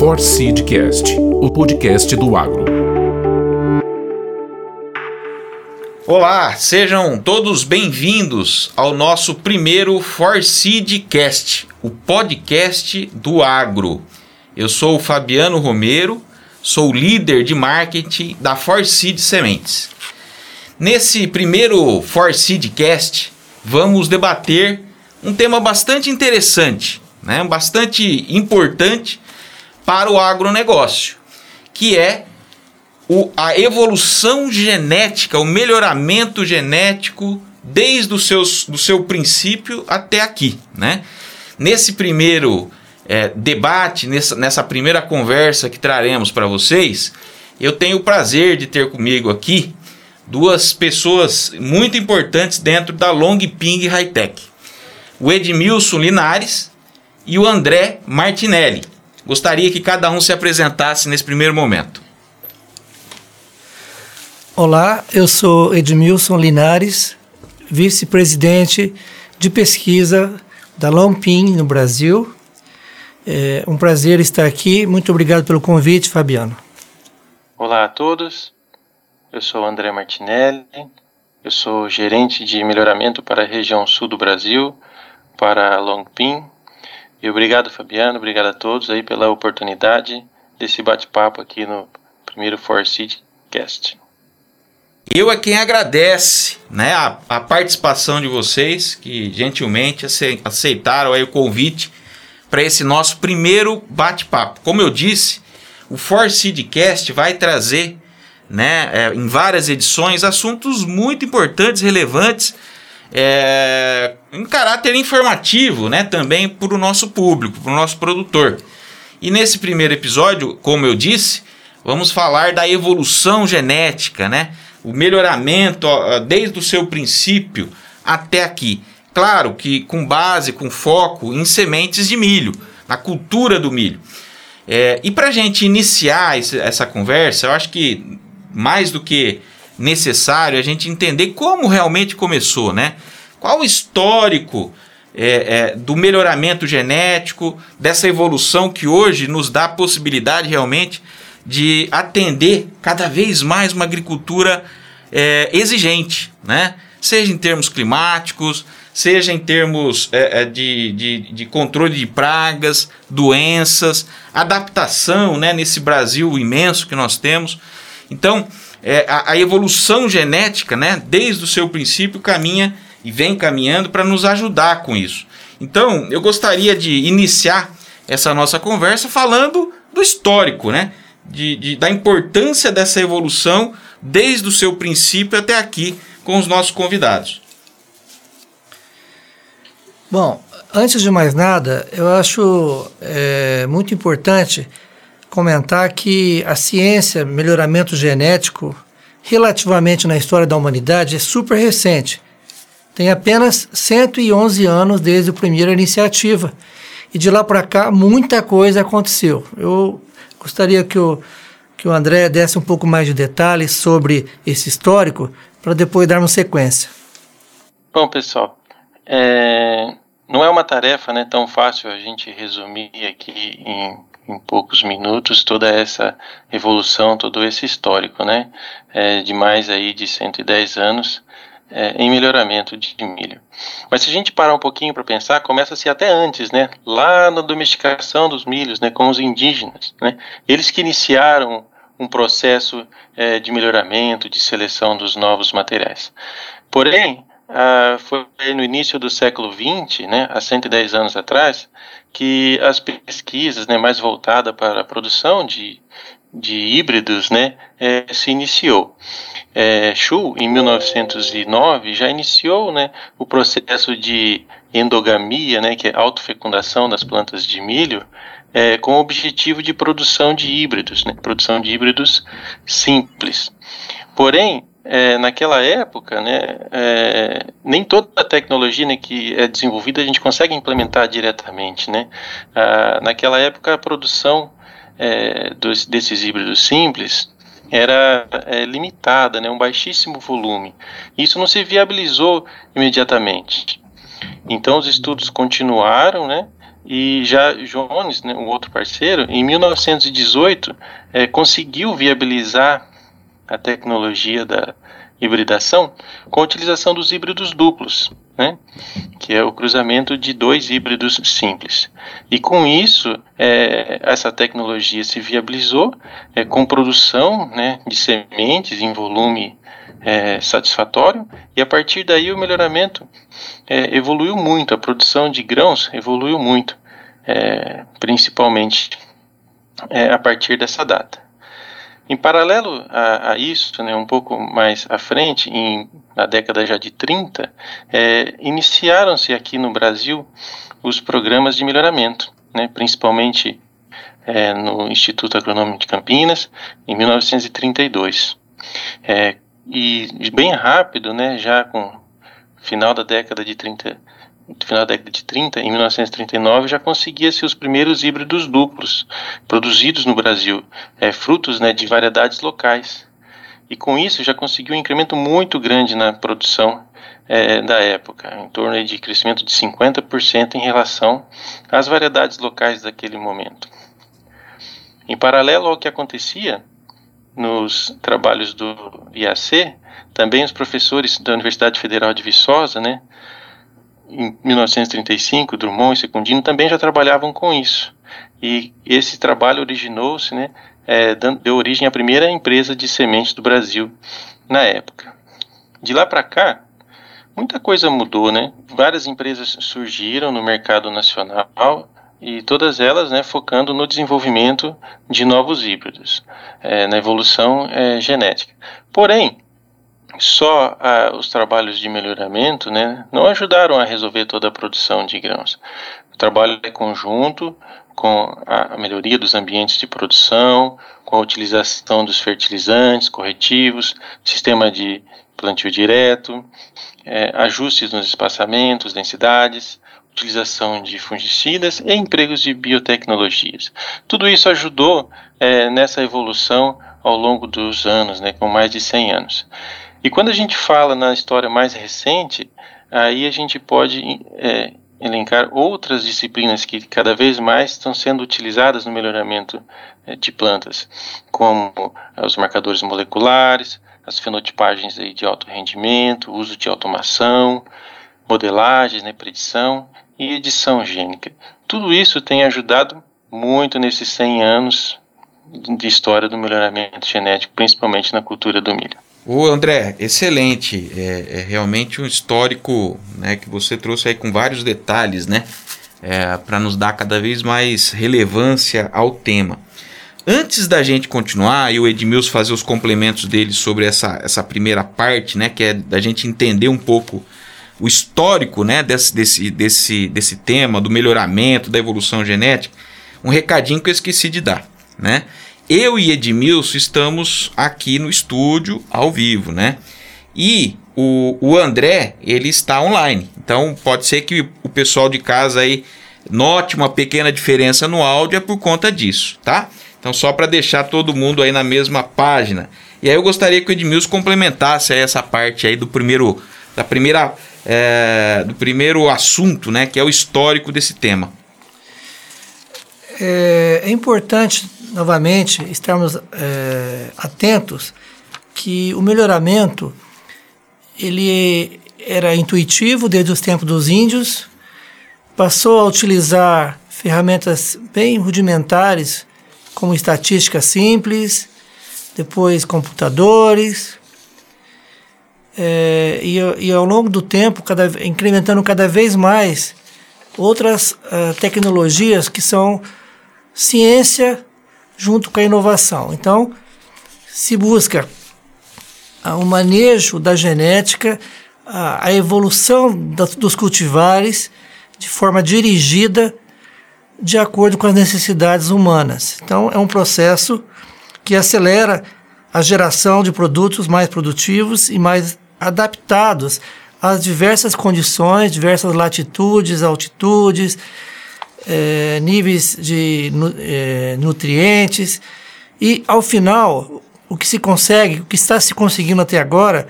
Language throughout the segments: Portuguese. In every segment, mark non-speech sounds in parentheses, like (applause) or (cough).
For Seedcast, o podcast do agro. Olá, sejam todos bem-vindos ao nosso primeiro For Seedcast, o podcast do agro. Eu sou o Fabiano Romero, sou líder de marketing da For Seed Sementes. Nesse primeiro For Seedcast, vamos debater um tema bastante interessante, né? bastante importante para o agronegócio, que é o, a evolução genética, o melhoramento genético desde o seus, do seu princípio até aqui. Né? Nesse primeiro é, debate, nessa, nessa primeira conversa que traremos para vocês, eu tenho o prazer de ter comigo aqui duas pessoas muito importantes dentro da Long Ping High Tech. O Edmilson Linares e o André Martinelli. Gostaria que cada um se apresentasse nesse primeiro momento. Olá, eu sou Edmilson Linares, vice-presidente de pesquisa da Lompin no Brasil. É um prazer estar aqui. Muito obrigado pelo convite, Fabiano. Olá a todos. Eu sou André Martinelli, eu sou gerente de melhoramento para a região sul do Brasil, para a Longpin. E obrigado, Fabiano, obrigado a todos aí pela oportunidade desse bate-papo aqui no primeiro Forseed Cast. Eu é quem agradece né, a, a, participação de vocês, que gentilmente aceitaram aí o convite para esse nosso primeiro bate-papo. Como eu disse, o Forseedcast vai trazer né, é, em várias edições, assuntos muito importantes, relevantes, é, em caráter informativo, né, também para o nosso público, para o nosso produtor. E nesse primeiro episódio, como eu disse, vamos falar da evolução genética, né, o melhoramento desde o seu princípio até aqui. Claro que com base, com foco em sementes de milho, na cultura do milho. É, e para a gente iniciar esse, essa conversa, eu acho que mais do que necessário a gente entender como realmente começou, né? Qual o histórico é, é, do melhoramento genético, dessa evolução que hoje nos dá a possibilidade realmente de atender cada vez mais uma agricultura é, exigente, né? Seja em termos climáticos, seja em termos é, é, de, de, de, controle de pragas, doenças, adaptação né, nesse Brasil imenso que nós temos. Então, é, a, a, evolução genética, né, desde o seu princípio, caminha e vem caminhando para nos ajudar com isso. Então, eu gostaria de iniciar essa nossa conversa falando do histórico, né, de, de, da importância dessa evolução desde o seu princípio até aqui com os nossos convidados. Bom, antes de mais nada, eu acho é, muito importante comentar que a ciência, melhoramento genético, relativamente na história da humanidade, é super recente. Tem apenas 111 anos desde a primeira iniciativa. E de lá para cá, muita coisa aconteceu. Eu gostaria que o, que o André desse um pouco mais de detalhes sobre esse histórico, para depois darmos sequência. Bom, pessoal, é, não é uma tarefa né, tão fácil a gente resumir aqui em em poucos minutos toda essa evolução, todo esse histórico, né, é, de mais aí de 110 anos é, em melhoramento de milho. Mas se a gente parar um pouquinho para pensar, começa-se até antes, né, lá na domesticação dos milhos, né, com os indígenas, né, eles que iniciaram um processo é, de melhoramento, de seleção dos novos materiais. Porém, ah, foi no início do século XX, né, há 110 anos atrás, que as pesquisas né, mais voltadas para a produção de, de híbridos né, é, se iniciou. Shu, em 1909, já iniciou né, o processo de endogamia, né, que é autofecundação das plantas de milho, é, com o objetivo de produção de híbridos, né, produção de híbridos simples. Porém, é, naquela época, né, é, nem toda a tecnologia né, que é desenvolvida a gente consegue implementar diretamente. Né? Ah, naquela época, a produção é, dos, desses híbridos simples era é, limitada, né, um baixíssimo volume. Isso não se viabilizou imediatamente. Então os estudos continuaram, né? E já Jones, né, o outro parceiro, em 1918 é, conseguiu viabilizar a tecnologia da hibridação com a utilização dos híbridos duplos, né, que é o cruzamento de dois híbridos simples. E com isso, é, essa tecnologia se viabilizou é, com produção né, de sementes em volume é, satisfatório, e a partir daí o melhoramento é, evoluiu muito, a produção de grãos evoluiu muito, é, principalmente é, a partir dessa data. Em paralelo a, a, isso, né, um pouco mais à frente, em, na década já de 30, é, iniciaram-se aqui no Brasil os programas de melhoramento, né, principalmente é, no Instituto Agronômico de Campinas, em 1932. É, e bem rápido, né, já com final da década de 30, final da década de 30, em 1939, já conseguia-se os primeiros híbridos duplos produzidos no Brasil, é, frutos né, de variedades locais. E com isso já conseguiu um incremento muito grande na produção é, da época, em torno de crescimento de 50% em relação às variedades locais daquele momento. Em paralelo ao que acontecia, nos trabalhos do IAC, também os professores da Universidade Federal de Viçosa, né, em 1935, Drummond e Secundino também já trabalhavam com isso. E esse trabalho originou-se, né, é, deu origem à primeira empresa de sementes do Brasil na época. De lá para cá, muita coisa mudou, né? Várias empresas surgiram no mercado nacional e todas elas né, focando no desenvolvimento de novos híbridos, é, na evolução é, genética. Porém, só ah, os trabalhos de melhoramento né, não ajudaram a resolver toda a produção de grãos. O trabalho é conjunto com a melhoria dos ambientes de produção, com a utilização dos fertilizantes, corretivos, sistema de plantio direto, é, ajustes nos espaçamentos, densidades, utilização de fungicidas e empregos de biotecnologias. Tudo isso ajudou é, nessa evolução ao longo dos anos, né, com mais de 100 anos. E quando a gente fala na história mais recente, aí a gente pode é, elencar outras disciplinas que cada vez mais estão sendo utilizadas no melhoramento é, de plantas, como os marcadores moleculares, as fenotipagens aí de alto rendimento, uso de automação, modelagens, né, predição e edição gênica. Tudo isso tem ajudado muito nesses 100 anos de história do melhoramento genético, principalmente na cultura do milho. O André, excelente. É, é, realmente um histórico né, que você trouxe aí com vários detalhes, né? É, para nos dar cada vez mais relevância ao tema. Antes da gente continuar e o Edmilson fazer os complementos dele sobre essa, essa primeira parte, né, que é da gente entender um pouco o histórico né, desse, desse, desse, desse tema, do melhoramento, da evolução genética, um recadinho que eu esqueci de dar. Né? Eu e Edmilson estamos aqui no estúdio ao vivo, né? E o, o André, ele está online. Então pode ser que o pessoal de casa aí note uma pequena diferença no áudio é por conta disso, tá? Então só para deixar todo mundo aí na mesma página. E aí eu gostaria que o Edmilson complementasse essa parte aí do primeiro da primeira é, do primeiro assunto, né, que é o histórico desse tema. É, é importante, novamente, estarmos é, atentos que o melhoramento ele era intuitivo desde os tempos dos índios, passou a utilizar ferramentas bem rudimentares, como estatística simples, depois computadores, é, e, e, ao longo do tempo, cada, incrementando cada vez mais outras uh, tecnologias que são ciência junto com a inovação. Então, se busca uh, o manejo da genética, uh, a evolução dos cultivares de forma dirigida de acordo com as necessidades humanas. Então, é um processo que acelera a geração de produtos mais produtivos e mais adaptados às diversas condições, diversas latitudes, altitudes, é, níveis de é, nutrientes. E, ao final, o que se consegue, o que está se conseguindo até agora,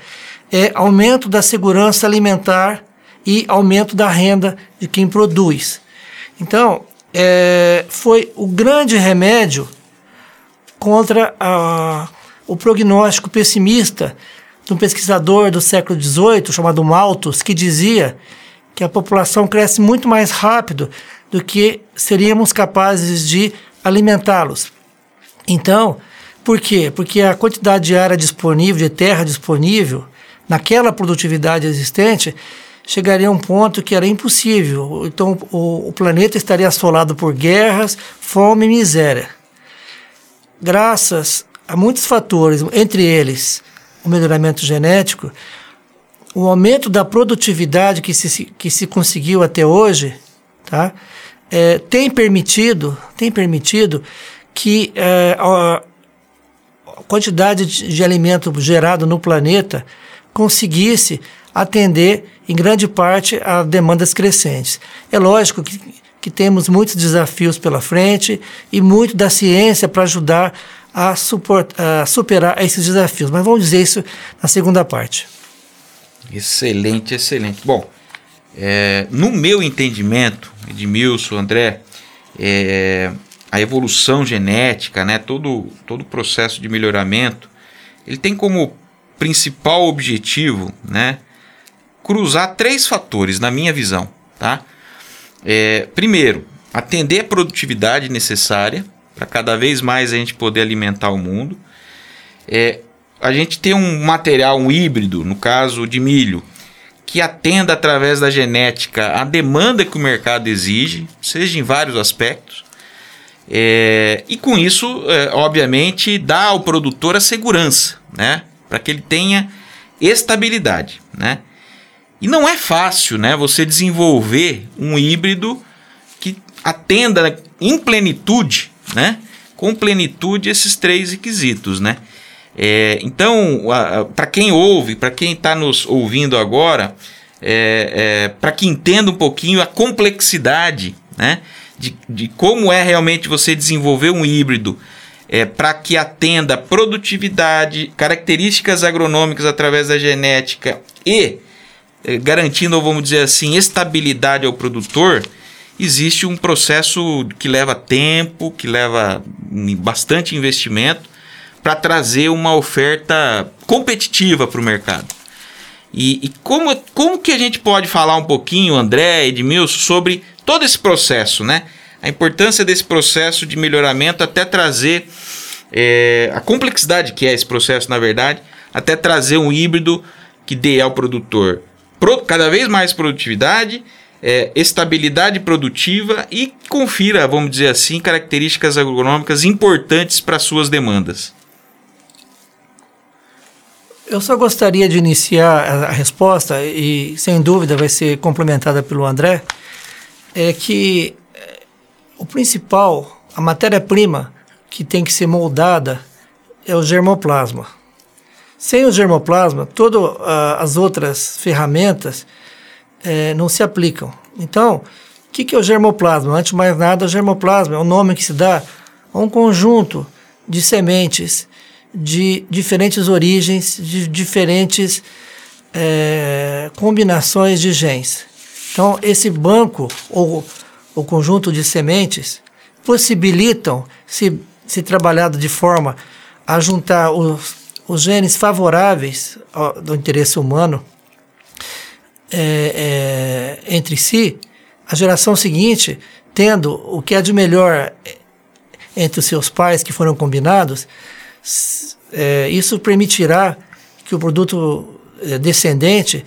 é aumento da segurança alimentar e aumento da renda de quem produz. Então, é, foi o grande remédio contra a, o prognóstico pessimista de um pesquisador do século XVIII chamado Malthus, que dizia que a população cresce muito mais rápido do que seríamos capazes de alimentá-los. Então, por quê? Porque a quantidade de área disponível, de terra disponível, naquela produtividade existente, chegaria a um ponto que era impossível. Então, o, o planeta estaria assolado por guerras, fome e miséria. Graças a muitos fatores, entre eles o melhoramento genético, o aumento da produtividade que se, que se conseguiu até hoje, tá? É, tem permitido, tem permitido que é, a quantidade de, de alimento gerado no planeta conseguisse atender em grande parte a demandas crescentes. É lógico que, que temos muitos desafios pela frente e muito da ciência para ajudar a, a superar esses desafios, mas vamos dizer isso na segunda parte. Excelente, excelente. Bom, é, no meu entendimento, Edmilson, André, é, a evolução genética, né, todo, todo o processo de melhoramento, ele tem como principal objetivo, né, cruzar três fatores na minha visão, tá? É, primeiro, atender a produtividade necessária para cada vez mais a gente poder alimentar o mundo. É, a gente tem um material, um híbrido, no caso de milho, que atenda através da genética a demanda que o mercado exige, seja em vários aspectos. É, e com isso, é, obviamente, dá ao produtor a segurança, né? Para que ele tenha estabilidade, né? E não é fácil, né? Você desenvolver um híbrido que atenda em plenitude, né? Com plenitude esses três requisitos, né? É, então, para quem ouve, para quem está nos ouvindo agora, é, é, para que entenda um pouquinho a complexidade né, de, de como é realmente você desenvolver um híbrido é, para que atenda produtividade, características agronômicas através da genética e é, garantindo, vamos dizer assim, estabilidade ao produtor, existe um processo que leva tempo, que leva bastante investimento para trazer uma oferta competitiva para o mercado. E, e, como, como que a gente pode falar um pouquinho, André, Edmilson, sobre todo esse processo, né? A importância desse processo de melhoramento até trazer é, a complexidade que é esse processo, na verdade, até trazer um híbrido que dê ao produtor pro, cada vez mais produtividade, é, estabilidade produtiva e confira, vamos dizer assim, características agronômicas importantes para suas demandas. Eu só gostaria de iniciar a, resposta, e sem dúvida vai ser complementada pelo André, é que é, o principal, a matéria-prima que tem que ser moldada é o germoplasma. Sem o germoplasma, todas uh, as outras ferramentas é, não se aplicam. Então, o que, que é o germoplasma? Antes de mais nada, o germoplasma é o nome que se dá a um conjunto de sementes de diferentes origens, de diferentes é, combinações de genes. Então, esse banco ou o conjunto de sementes possibilitam, se, se trabalhado de forma a juntar os, os genes favoráveis ao, do interesse humano é, é, entre si, a geração seguinte, tendo o que é de melhor entre os seus pais que foram combinados, é, isso permitirá que o produto é, descendente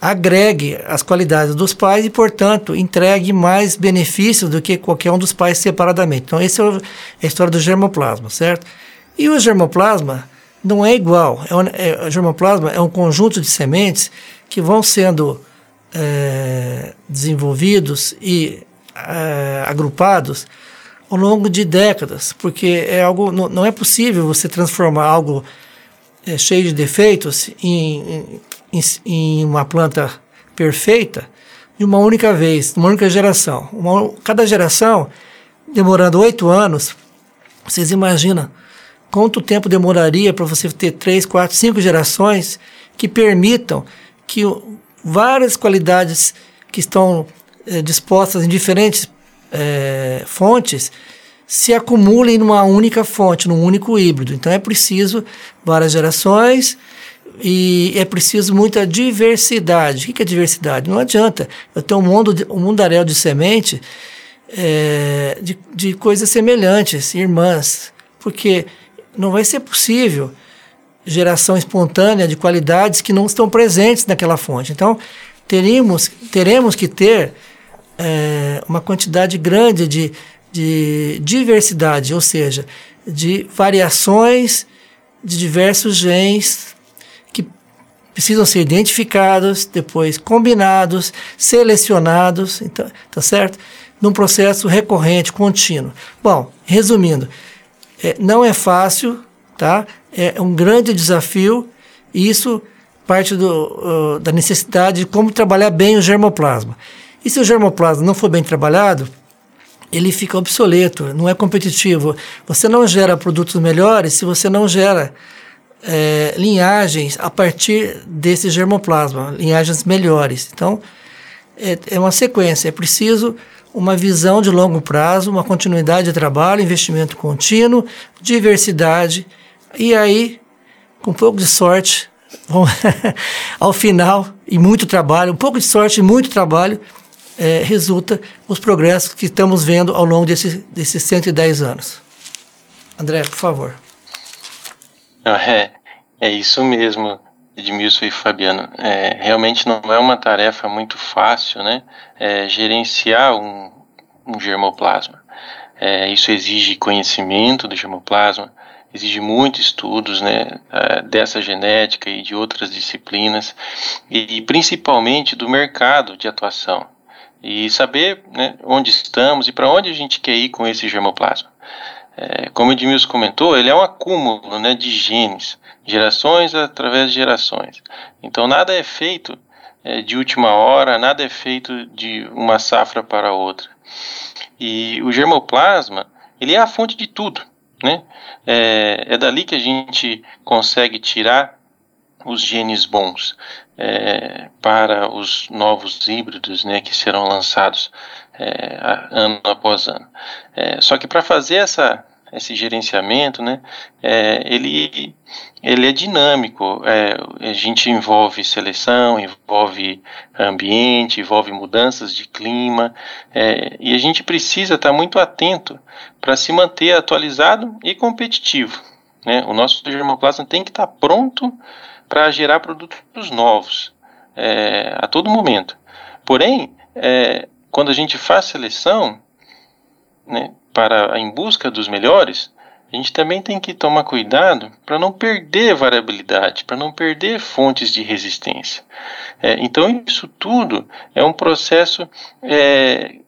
agregue as qualidades dos pais e, portanto, entregue mais benefícios do que qualquer um dos pais separadamente. Então, essa é a história do germoplasma, certo? E o germoplasma não é igual. É, um, é, o germoplasma é um conjunto de sementes que vão sendo é, desenvolvidos e é, agrupados ao longo de décadas, porque é algo não, não é possível você transformar algo é, cheio de defeitos em, em, em, uma planta perfeita de uma única vez, uma única geração. Uma, cada geração demorando oito anos, vocês imaginam quanto tempo demoraria para você ter três, quatro, cinco gerações que permitam que várias qualidades que estão é, dispostas em diferentes é, fontes se acumulem numa única fonte, num único híbrido. Então é preciso várias gerações e é preciso muita diversidade. O que é diversidade? Não adianta eu ter um, mundo, um mundaréu de semente é, de, de coisas semelhantes, irmãs, porque não vai ser possível geração espontânea de qualidades que não estão presentes naquela fonte. Então, teremos, teremos que ter é, uma quantidade grande de, de diversidade, ou seja, de variações de diversos genes que precisam ser identificados, depois combinados, selecionados, então, tá certo? Num processo recorrente, contínuo. Bom, resumindo, é, não é fácil, tá? É um grande desafio e isso parte do, uh, da necessidade de como trabalhar bem o germoplasma. E se o germoplasma não for bem trabalhado, ele fica obsoleto, não é competitivo. Você não gera produtos melhores se você não gera é, linhagens a partir desse germoplasma, linhagens melhores. Então, é, é uma sequência, é preciso uma visão de longo prazo, uma continuidade de trabalho, investimento contínuo, diversidade, e aí, com um pouco de sorte, (laughs) ao final, e muito trabalho, um pouco de sorte e muito trabalho, é, resulta os progressos que estamos vendo ao longo desse, desses 110 anos. André, por favor. É, é isso mesmo, Edmilson e Fabiano. É, realmente não é uma tarefa muito fácil, né? É, gerenciar um, um germoplasma. É, isso exige conhecimento do germoplasma, exige muitos estudos né, é, dessa genética e de outras disciplinas, e principalmente do mercado de atuação e saber né, onde estamos e para onde a gente quer ir com esse germoplasma. É, como o Edmilson comentou, ele é um acúmulo né, de genes, gerações através de gerações. Então nada é feito é, de última hora, nada é feito de uma safra para outra. E o germoplasma, ele é a fonte de tudo. Né? É, é dali que a gente consegue tirar os genes bons é, para os novos híbridos né, que serão lançados é, ano após ano. É, só que para fazer essa, esse gerenciamento, né, é, ele, ele é dinâmico. É, a gente envolve seleção, envolve ambiente, envolve mudanças de clima, é, e a gente precisa estar muito atento para se manter atualizado e competitivo. Né? O nosso germoplasma tem que estar pronto para gerar produtos novos é, a todo momento. Porém, é, quando a gente faz seleção né, para em busca dos melhores, a gente também tem que tomar cuidado para não perder variabilidade, para não perder fontes de resistência. É, então, isso tudo é um processo é,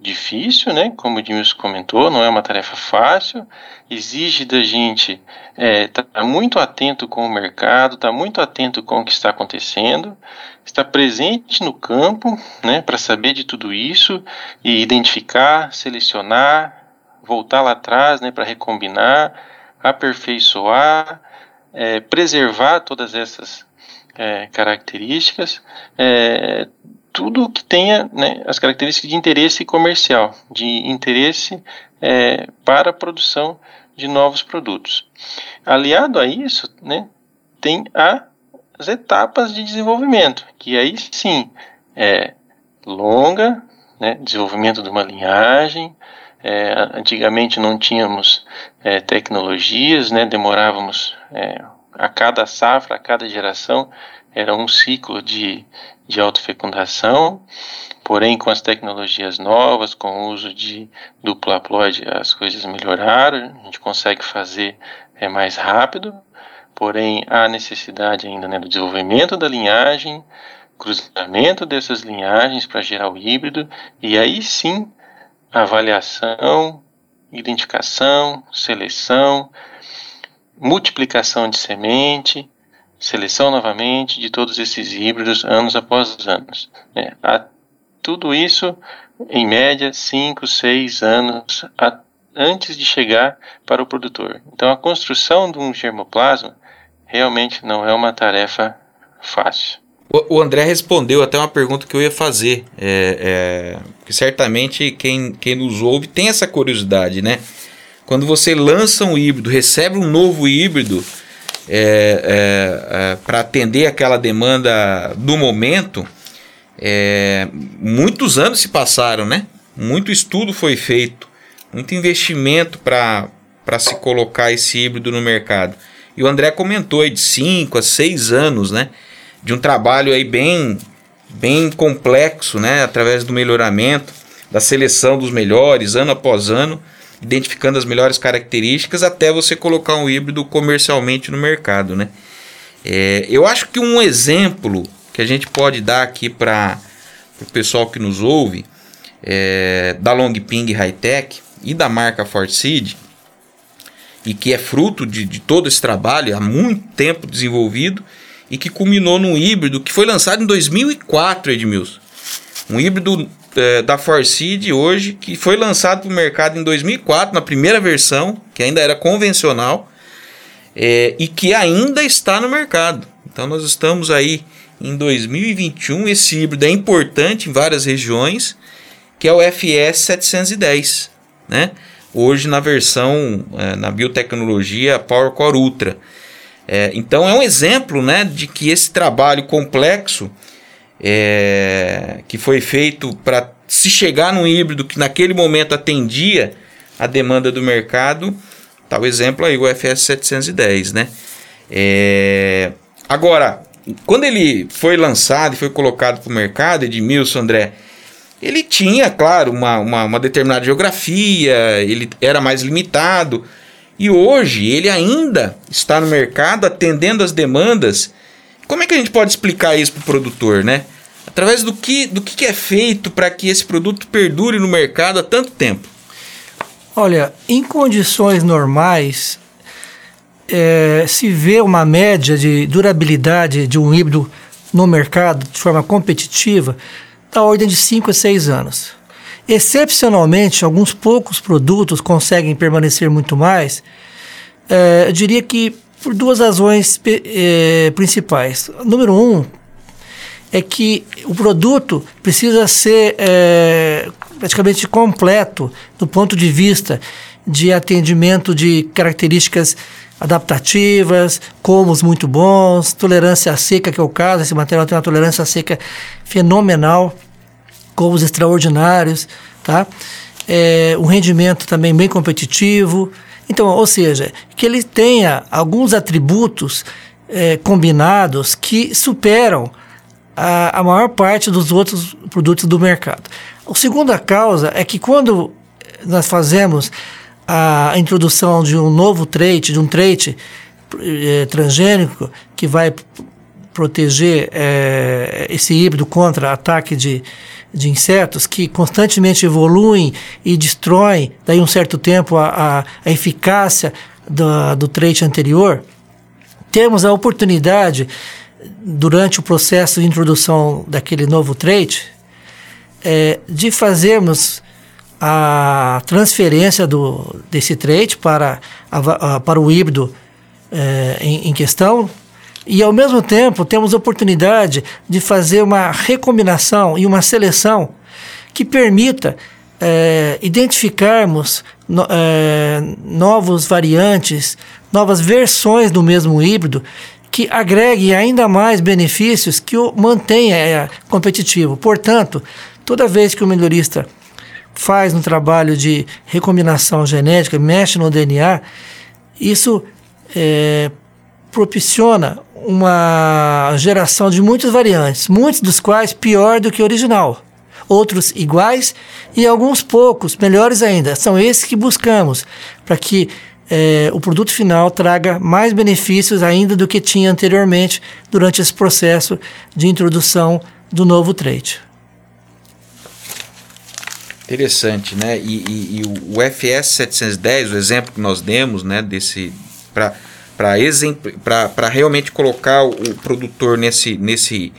difícil, né? Como o Edmilson comentou, não é uma tarefa fácil, exige da gente estar é, tá muito atento com o mercado, estar tá muito atento com o que está acontecendo, estar presente no campo, né? Para saber de tudo isso e identificar, selecionar, voltar lá atrás, né? Para recombinar, aperfeiçoar, é, preservar todas essas é, características, é, tudo que tenha né, as características de interesse comercial, de interesse é, para a produção de novos produtos. Aliado a isso, né, tem a, as etapas de desenvolvimento, que aí sim é longa, né, desenvolvimento de uma linhagem. É, antigamente não tínhamos é, tecnologias, né, demorávamos é, a cada safra, a cada geração, era um ciclo de, de autofecundação, porém com as tecnologias novas, com o uso de duplo haploide, as coisas melhoraram, a gente consegue fazer é, mais rápido, porém há necessidade ainda né, do desenvolvimento da linhagem, cruzamento dessas linhagens para gerar o híbrido, e aí sim avaliação, identificação, seleção, multiplicação de semente, seleção novamente de todos esses híbridos anos após anos. Né? Tudo isso, em média, 5, 6 anos a, antes de chegar para o produtor. Então, a construção de um germoplasma realmente não é uma tarefa fácil. O, o André respondeu até uma pergunta que eu ia fazer. É, é, que certamente quem, quem nos ouve tem essa curiosidade, né? Quando você lança um híbrido, recebe um novo híbrido é, é, é para atender aquela demanda do momento, é, muitos anos se passaram, né? Muito estudo foi feito, muito investimento para se colocar esse híbrido no mercado. E o André comentou aí de 5 a 6 anos, né? De um trabalho aí bem, bem complexo, né? Através do melhoramento, da seleção dos melhores, ano após ano, identificando as melhores características até você colocar um híbrido comercialmente no mercado, né? É, eu acho que um exemplo que a gente pode dar aqui para o pessoal que nos ouve é, da Longping Hightech e da marca Forseed e que é fruto de, de todo esse trabalho há muito tempo desenvolvido e que culminou num híbrido que foi lançado em 2004, Edmilson. Um híbrido é, da Forseed hoje que foi lançado para o mercado em 2004 na primeira versão, que ainda era convencional é, e que ainda está no mercado. Então nós estamos aí em 2021. Esse híbrido é importante em várias regiões, que é o FS 710, né? Hoje na versão é, na biotecnologia PowerCore Ultra. É, então é um exemplo, né, de que esse trabalho complexo é, que foi feito para se chegar num híbrido que naquele momento atendia a demanda do mercado, tá o exemplo aí o FS 710, né? É, agora quando ele foi lançado e foi colocado para o mercado, Edmilson, André, ele tinha, claro, uma, uma, uma, determinada geografia, ele era mais limitado. E hoje ele ainda está no mercado atendendo as demandas. Como é que a gente pode explicar isso para o produtor, né? Através do que, do que é feito para que esse produto perdure no mercado há tanto tempo? Olha, em condições normais, é, se vê uma média de durabilidade de um híbrido no mercado de forma competitiva da ordem de 5 a 6 anos. Excepcionalmente, alguns poucos produtos conseguem permanecer muito mais. É, eu diria que por duas razões é, principais. Número um é que o produto precisa ser é, praticamente completo do ponto de vista de atendimento de características adaptativas, comos muito bons, tolerância à seca, que é o caso, esse material tem uma tolerância à seca fenomenal, comos extraordinários, tá? É, um rendimento também bem competitivo. Então, ou seja, que ele tenha alguns atributos é, combinados que superam a, a maior parte dos outros produtos do mercado. A segunda causa é que quando nós fazemos a introdução de um novo trait, de um trait é, transgênico que vai proteger é, esse híbrido contra ataque de, de insetos que constantemente evoluem e destroem, daí um certo tempo, a, a, a eficácia do, do trait anterior, temos a oportunidade, durante o processo de introdução daquele novo trait, é, de fazermos a transferência do, desse trait para, a, para o híbrido é, em, em, questão e ao mesmo tempo temos oportunidade de fazer uma recombinação e uma seleção que permita é, identificarmos no, é, novos variantes, novas versões do mesmo híbrido que agregue ainda mais benefícios que o mantenha é, competitivo. Portanto, toda vez que o melhorista faz um trabalho de recombinação genética, mexe no DNA, isso é, propiciona uma geração de muitas variantes, muitos dos quais pior do que o original, outros iguais e alguns poucos, melhores ainda. São esses que buscamos para que é, o produto final traga mais benefícios ainda do que tinha anteriormente durante esse processo de introdução do novo trait. Interessante, né? E, e, e, o FS 710, o exemplo que nós demos, né, desse para realmente colocar o, produtor nesse, nesse,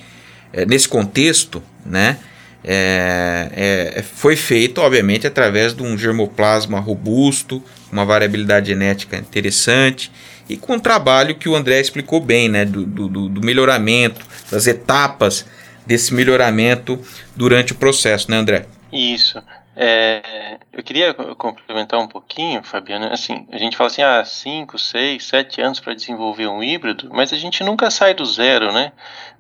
é, nesse contexto, né? É, é, foi feito, obviamente, através de um germoplasma robusto, uma variabilidade genética interessante e com um trabalho que o André explicou bem, né? Do, do, do melhoramento, das etapas desse melhoramento durante o processo, né, André? Isso. É, eu queria complementar um pouquinho, Fabiano. Assim, a gente fala assim, ah, 5, 6, 7 anos para desenvolver um híbrido, mas a gente nunca sai do zero, né?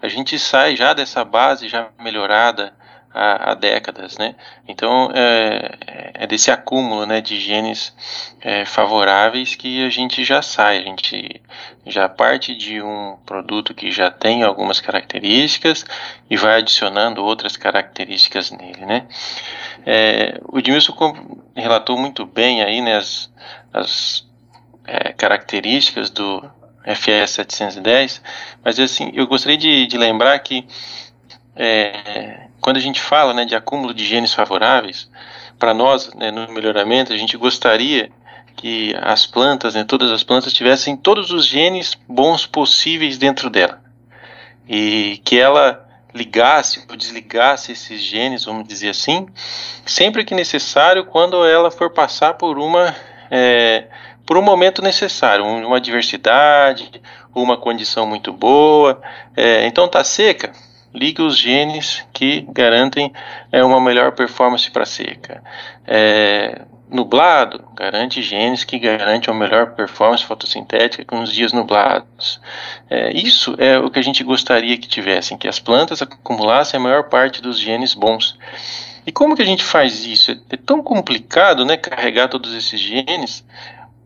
A gente sai já dessa base já melhorada há, há décadas, né? Então é, é, desse acúmulo, né, de genes é, favoráveis que a gente já sai, a gente já parte de um produto que já tem algumas características e vai adicionando outras características nele, né? É, o Edmilson relatou muito bem aí, né, as, as é, características do FS 710, mas assim, eu gostaria de, de lembrar que é, quando a gente fala né, de acúmulo de genes favoráveis, para nós, né, no melhoramento, a gente gostaria que as plantas, né, todas as plantas, tivessem todos os genes bons possíveis dentro dela. E que ela ligasse ou desligasse esses genes, vamos dizer assim, sempre que necessário, quando ela for passar por uma é, por um momento necessário, uma adversidade, uma condição muito boa. É, então tá seca, ligue os genes que garantem é, uma melhor performance para seca. É, nublado garante genes que garantem uma melhor performance fotossintética com os dias nublados. É, isso é o que a gente gostaria que tivessem, que as plantas acumulassem a maior parte dos genes bons. E como que a gente faz isso? É, tão complicado, né, carregar todos esses genes,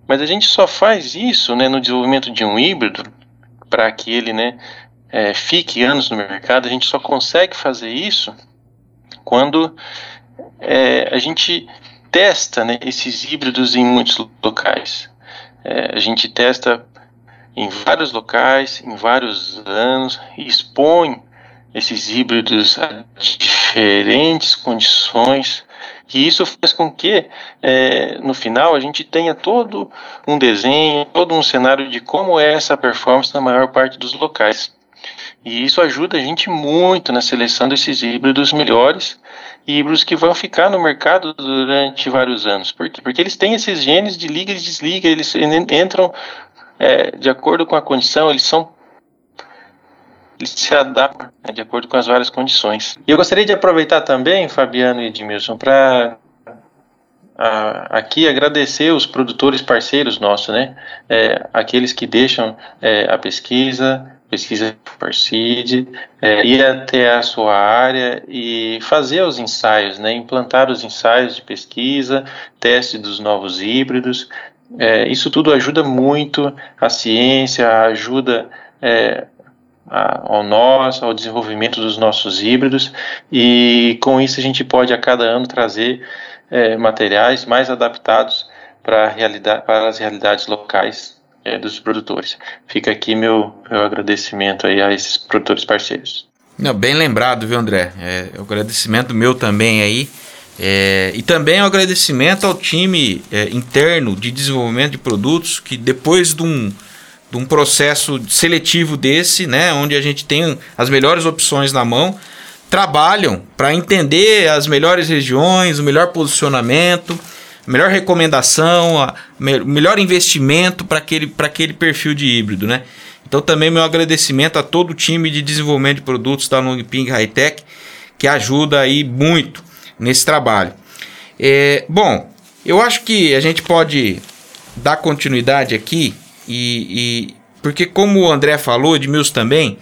mas a gente só faz isso, né, no desenvolvimento de um híbrido para que ele, né, é, fique anos no mercado, a gente só consegue fazer isso quando é, a gente testa né, esses híbridos em muitos locais. É, a gente testa em vários locais, em vários anos, e expõe esses híbridos a diferentes condições, e isso faz com que, é, no final, a gente tenha todo um desenho, todo um cenário de como é essa performance na maior parte dos locais. E isso ajuda a gente muito na seleção desses híbridos melhores híbridos que vão ficar no mercado durante vários anos. Por quê? Porque eles têm esses genes de liga e desliga, eles entram é, de acordo com a condição, eles são eles se adaptam né, de acordo com as várias condições. E eu gostaria de aproveitar também, Fabiano e Edmilson, para aqui agradecer os produtores parceiros nossos, né? É, aqueles que deixam é, a pesquisa, pesquisa Farseed, é, ir até a sua área e fazer os ensaios, né, implantar os ensaios de pesquisa, teste dos novos híbridos. É, isso tudo ajuda muito a ciência, ajuda é, a, ao nosso, ao desenvolvimento dos nossos híbridos. E com isso a gente pode a cada ano trazer é, materiais mais adaptados para, para as realidades locais é, dos produtores. Fica aqui meu, meu agradecimento aí a esses produtores parceiros. Não, bem lembrado, viu, André? É, o agradecimento meu também aí. É, e também o agradecimento ao time é, interno de desenvolvimento de produtos que depois de um, de um processo seletivo desse, né, onde a gente tem as melhores opções na mão, trabalham para entender as melhores regiões, o melhor posicionamento melhor recomendação, a me melhor investimento para aquele, aquele perfil de híbrido, né? Então também meu agradecimento a todo o time de desenvolvimento de produtos da Longping Hightech que ajuda aí muito nesse trabalho. É, bom, eu acho que a gente pode dar continuidade aqui e, e porque como o André falou, Edmilson também,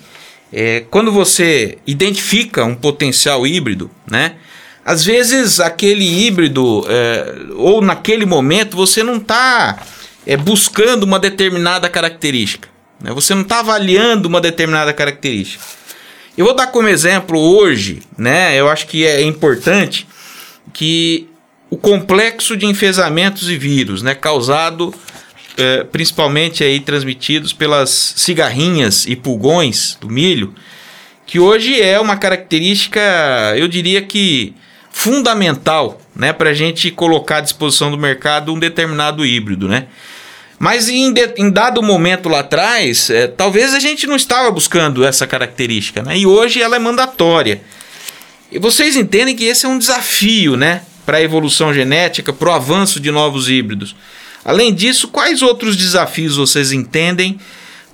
é, quando você identifica um potencial híbrido, né? Às vezes aquele híbrido, é, ou naquele momento, você não está é, buscando uma determinada característica. Né? Você não está avaliando uma determinada característica. Eu vou dar como exemplo hoje, né? Eu acho que é importante que o complexo de enfesamentos e vírus, né, causado é, principalmente aí transmitidos pelas cigarrinhas e pulgões do milho, que hoje é uma característica, eu diria que fundamental né, para a gente colocar à disposição do mercado um determinado híbrido. Né? Mas em, de, em dado momento lá atrás, é, talvez a gente não estava buscando essa característica, né? e hoje ela é mandatória. E vocês entendem que esse é um desafio né, para a evolução genética, para o avanço de novos híbridos. Além disso, quais outros desafios vocês entendem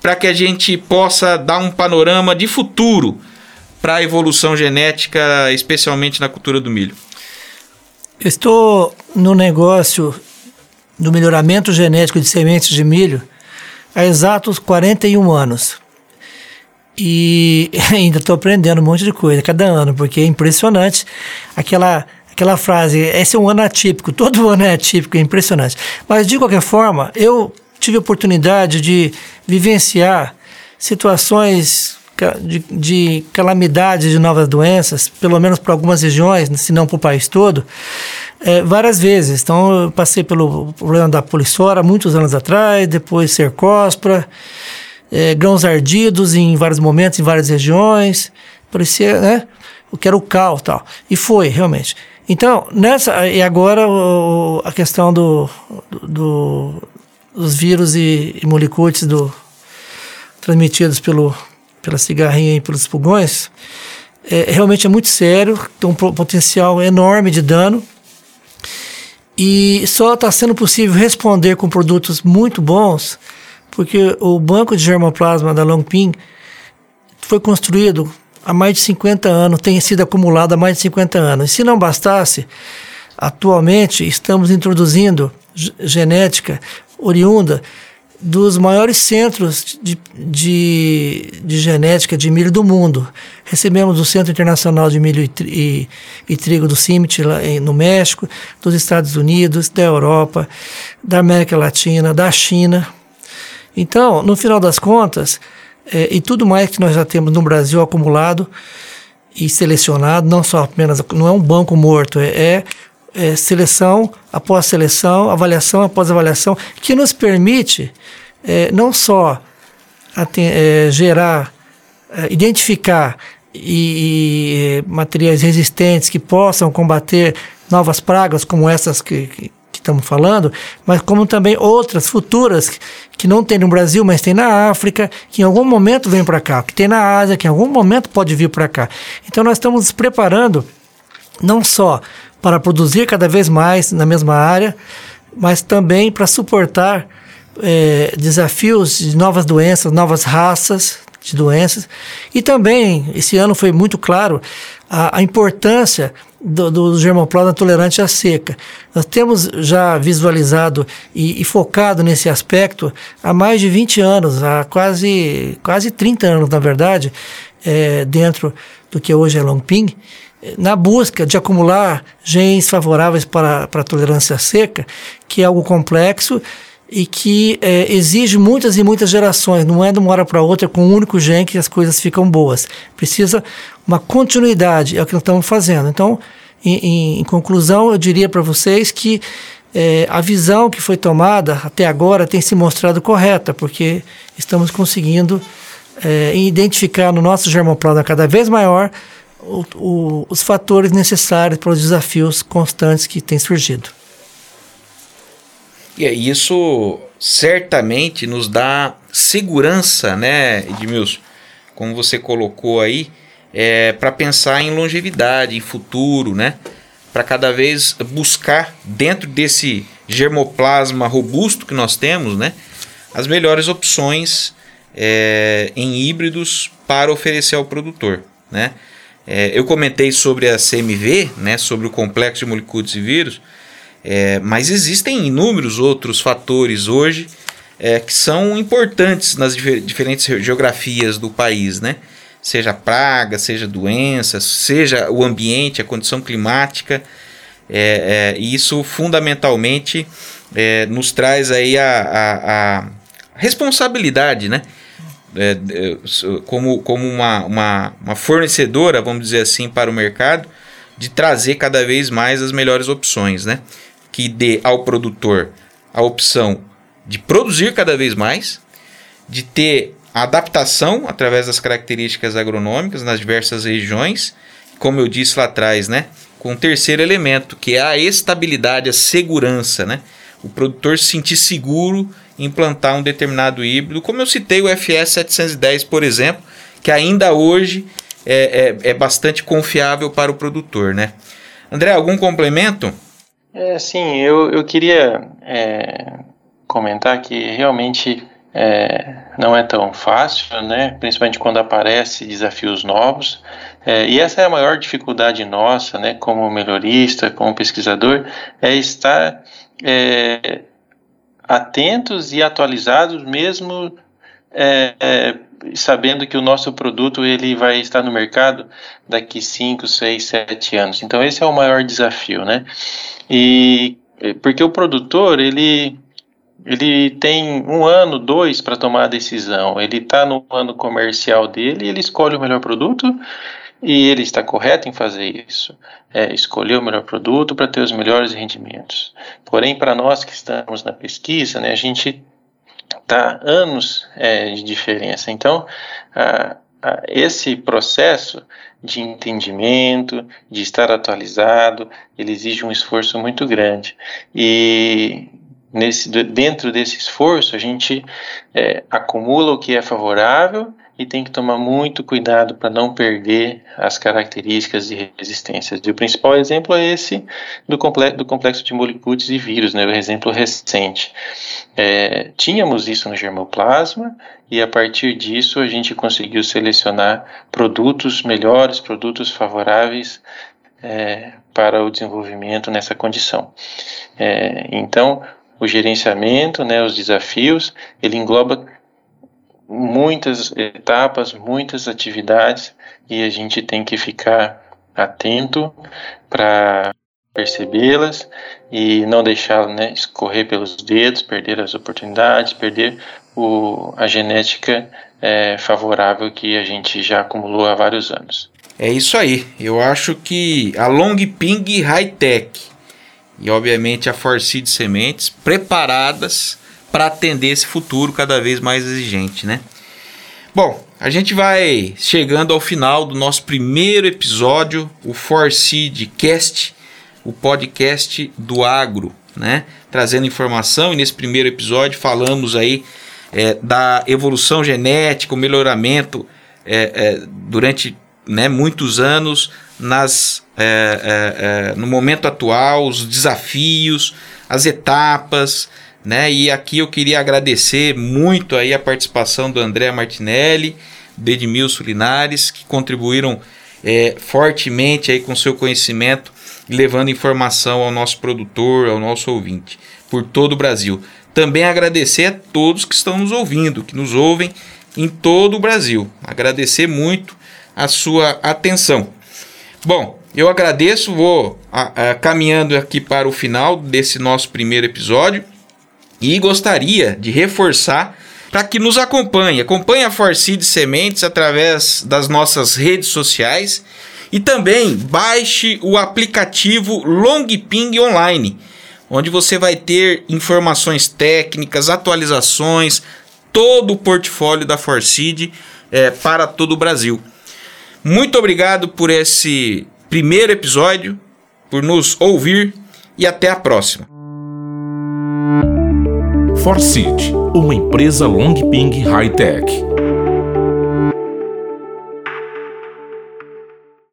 para que a gente possa dar um panorama de futuro para a evolução genética, especialmente na cultura do milho? estou no negócio do melhoramento genético de sementes de milho há exatos 41 anos. E (laughs) ainda estou aprendendo um monte de coisa cada ano, porque é impressionante aquela aquela frase, esse é um ano atípico, (laughs) todo ano é atípico, é impressionante. Mas de qualquer forma, eu tive a oportunidade de vivenciar situações de, de calamidades de novas doenças, pelo menos para algumas regiões, se não para o país todo, é, várias vezes. Então, eu passei pelo problema da polissora muitos anos atrás, depois cercóspora, é, grãos ardidos em vários momentos, em várias regiões. Parecia, né? O que era o cal tal. E foi, realmente. Então, nessa. E agora o, a questão do, do, dos vírus e, e molicutes do, transmitidos pelo, pela cigarrinha e pelos pulgões, é, realmente é muito sério, tem um potencial enorme de dano. E só está sendo possível responder com produtos muito bons, porque o banco de germoplasma da Longping foi construído há mais de 50 anos, tem sido acumulado há mais de 50 anos. E se não bastasse, atualmente estamos introduzindo genética oriunda dos maiores centros de, de, de, genética de milho do mundo. Recebemos o Centro Internacional de Milho e, e, e Trigo do CIMIT lá no México, dos Estados Unidos, da Europa, da América Latina, da China. Então, no final das contas, é, e tudo mais que nós já temos no Brasil acumulado e selecionado, não só apenas, não é um banco morto, é, é é, seleção após seleção, avaliação após avaliação, que nos permite é, não só é, gerar, é, identificar e, e, materiais resistentes que possam combater novas pragas como essas que, que, que estamos falando, mas como também outras futuras que, que não tem no Brasil, mas tem na África, que em algum momento vem para cá, que tem na Ásia, que em algum momento pode vir para cá. Então nós estamos nos preparando não só para produzir cada vez mais na mesma área, mas também para suportar é, desafios de novas doenças, novas raças de doenças. E também, esse ano foi muito claro a, a importância do, do germoplasma tolerante à seca. Nós temos já visualizado e, e, focado nesse aspecto há mais de 20 anos, há quase, quase 30 anos, na verdade, é, dentro do que hoje é Longping na busca de acumular genes favoráveis para, para a tolerância seca, que é algo complexo e que é, exige muitas e muitas gerações, não é de uma hora para outra com um único gene que as coisas ficam boas. Precisa uma continuidade, é o que nós estamos fazendo. Então, em, em, conclusão, eu diria para vocês que é, a visão que foi tomada até agora tem se mostrado correta, porque estamos conseguindo é, identificar no nosso germoplasma cada vez maior o, o, os fatores necessários para os desafios constantes que têm surgido. E isso certamente nos dá segurança, né, Edmilson? Como você colocou aí, é, para pensar em longevidade, em futuro, né? Para cada vez buscar dentro desse germoplasma robusto que nós temos, né? As melhores opções é, em híbridos para oferecer ao produtor, né? É, eu comentei sobre a CMV, né, sobre o complexo de moléculas e vírus, é, mas existem inúmeros outros fatores hoje é, que são importantes nas difer diferentes geografias do país, né? Seja praga, seja doenças, seja o ambiente, a condição climática. É, é, e isso fundamentalmente é, nos traz aí a, a, a responsabilidade, né? É, é como, como uma, uma, uma fornecedora, vamos dizer assim, para o mercado, de trazer cada vez mais as melhores opções, né? Que dê ao produtor a opção de produzir cada vez mais, de ter a adaptação através das características agronômicas nas diversas regiões, como eu disse lá atrás, né? Com um terceiro elemento, que é a estabilidade, a segurança, né? O produtor se sentir seguro implantar um determinado híbrido, como eu citei o FS 710, por exemplo, que ainda hoje é, é, é bastante confiável para o produtor, né? André, algum complemento? É, sim, eu, eu queria é, comentar que realmente é, não é tão fácil, né? principalmente quando aparecem desafios novos. É, e essa é a maior dificuldade nossa, né, como melhorista, como pesquisador, é estar é, atentos e atualizados, mesmo é, é sabendo que o nosso produto ele vai estar no mercado daqui 5, 6, 7 anos. Então esse é o maior desafio, né? E porque o produtor ele ele tem um ano, dois para tomar a decisão. Ele está no ano comercial dele, ele escolhe o melhor produto e ele está correto em fazer isso. É, escolher o melhor produto para ter os melhores rendimentos. Porém, para nós que estamos na pesquisa, né, a gente está anos é, de diferença. Então, a, a, esse processo de entendimento, de estar atualizado, ele exige um esforço muito grande. E nesse, dentro desse esforço, a gente é, acumula o que é favorável e tem que tomar muito cuidado para não perder as características de resistência. E o principal exemplo é esse do, complexo, do complexo de molicutes e vírus, né, o exemplo recente. É, tínhamos isso no germoplasma e a partir disso a gente conseguiu selecionar produtos melhores, produtos favoráveis é, para o desenvolvimento nessa condição. É, então, o gerenciamento, né, os desafios, ele engloba muitas etapas, muitas atividades e a gente tem que ficar atento para percebê-las e não deixá-las né, escorrer pelos dedos, perder as oportunidades, perder o, a genética é, favorável que a gente já acumulou há vários anos. É isso aí. Eu acho que a Long Ping High Tech e obviamente a Forseed Sementes preparadas para atender esse futuro cada vez mais exigente, né? Bom, a gente vai chegando ao final do nosso primeiro episódio, o Forseed Cast, o podcast do agro, né? Trazendo informação e nesse primeiro episódio falamos aí é, da evolução genética, o melhoramento é, é, durante né, muitos anos nas, é, é, é, no momento atual, os desafios, as etapas, né? E aqui eu queria agradecer muito aí a participação do André Martinelli, do Edmilson Linares, que contribuíram é, fortemente aí com seu conhecimento, levando informação ao nosso produtor, ao nosso ouvinte, por todo o Brasil. Também agradecer a todos que estão nos ouvindo, que nos ouvem em todo o Brasil. Agradecer muito a sua atenção. Bom, eu agradeço, vou a, a, caminhando aqui para o final desse nosso primeiro episódio e gostaria de reforçar para que nos acompanhe. Acompanhe a Forseed Sementes através das nossas redes sociais e também baixe o aplicativo Longping Online, onde você vai ter informações técnicas, atualizações, todo o portfólio da Forseed é, para todo o Brasil. Muito obrigado por esse primeiro episódio, por nos ouvir e até a próxima. Forseed, uma empresa Longping High Tech.